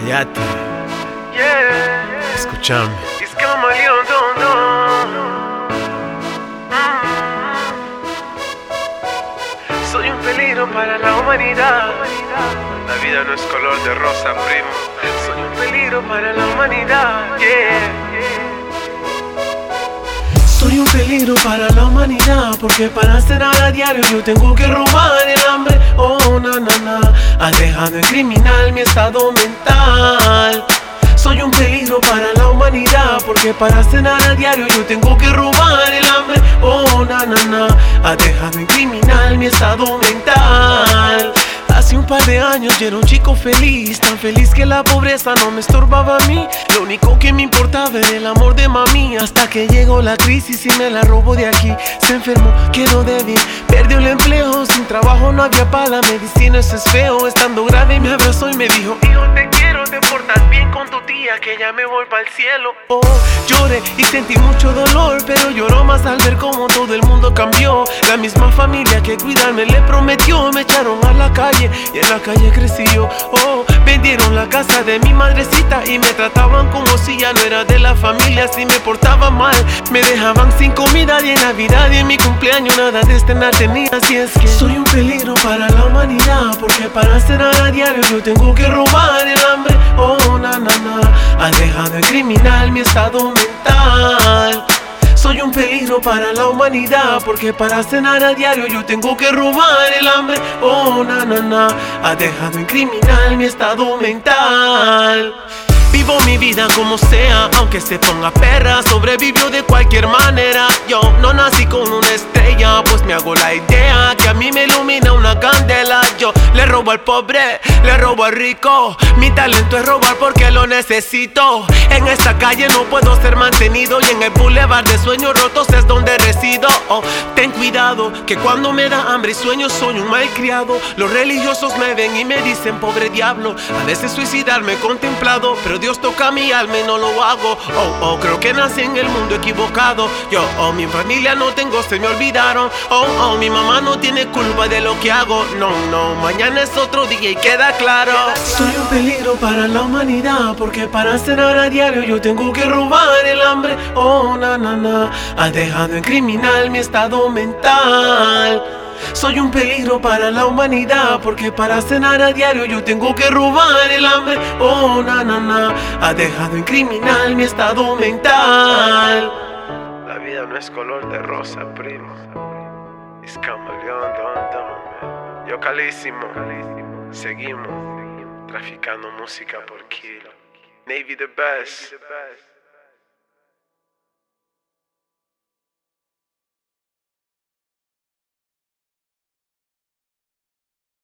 Cállate, Yeah, escúchame. it's camaleón, don, don. Mm. Soy un peligro para la humanidad. La vida no es color de rosa, primo. Soy un peligro para la humanidad. Yeah. Peligro para la humanidad porque para cenar a diario yo tengo que robar el hambre. Oh, na, na, na. Ha dejado en criminal mi estado mental. Soy un peligro para la humanidad porque para cenar a diario yo tengo que robar el hambre. Oh, na, na, na. Ha dejado en criminal mi estado mental. Hace un par de años yo era un chico feliz, tan feliz que la pobreza no me estorbaba a mí. Lo único que me importaba era el amor que llegó la crisis y me la robó de aquí. Se enfermó, quedó débil, perdió el empleo. Sin trabajo no había para la medicina, eso es feo. Estando grave me abrazó y me dijo: Hijo, te te portas bien con tu tía, que ya me voy para el cielo. Oh, lloré y sentí mucho dolor, pero lloró más al ver cómo todo el mundo cambió. La misma familia que cuidarme le prometió, me echaron a la calle y en la calle crecí yo. Oh, vendieron la casa de mi madrecita y me trataban como si ya no era de la familia. Si me portaba mal, me dejaban sin comida y en Navidad y en mi cumpleaños nada de estrenar tenía. Así es que soy un peligro para la humanidad porque para cenar a diario yo tengo que robar criminal mi estado mental. Soy un peligro para la humanidad porque para cenar a diario yo tengo que robar el hambre. Oh, na, na, na. Ha dejado en criminal mi estado mental. Vivo mi vida como sea, aunque se ponga perra, sobrevivió de cualquier manera. Yo no nací con una estrella, pues me hago la idea mí me ilumina una candela. Yo le robo al pobre, le robo al rico. Mi talento es robar porque lo necesito. En esta calle no puedo ser mantenido y en el boulevard de sueños rotos es donde resido. Oh, ten cuidado que cuando me da hambre y sueño soy un malcriado. Los religiosos me ven y me dicen pobre diablo. A veces suicidarme contemplado, pero Dios toca mi alma y no lo hago. Oh, oh, creo que nací en el mundo equivocado. Yo, oh, mi familia no tengo, se me olvidaron. Oh, oh, mi mamá no tiene culpa de lo que hago. No, no, mañana es otro día y queda claro. Soy un peligro para la humanidad porque para cenar a diario yo tengo que robar el hambre. Oh, na, na, na. Ha dejado en criminal mi estado Soy un peligro para la humanidad porque para cenar a diario yo tengo que robar el hambre. Oh, na, na, na. Ha dejado en criminal mi estado mental. La vida no es color de rosa, primo. Es camaleón, don, don. Yo calísimo. Seguimos traficando música por kilo. Navy the best.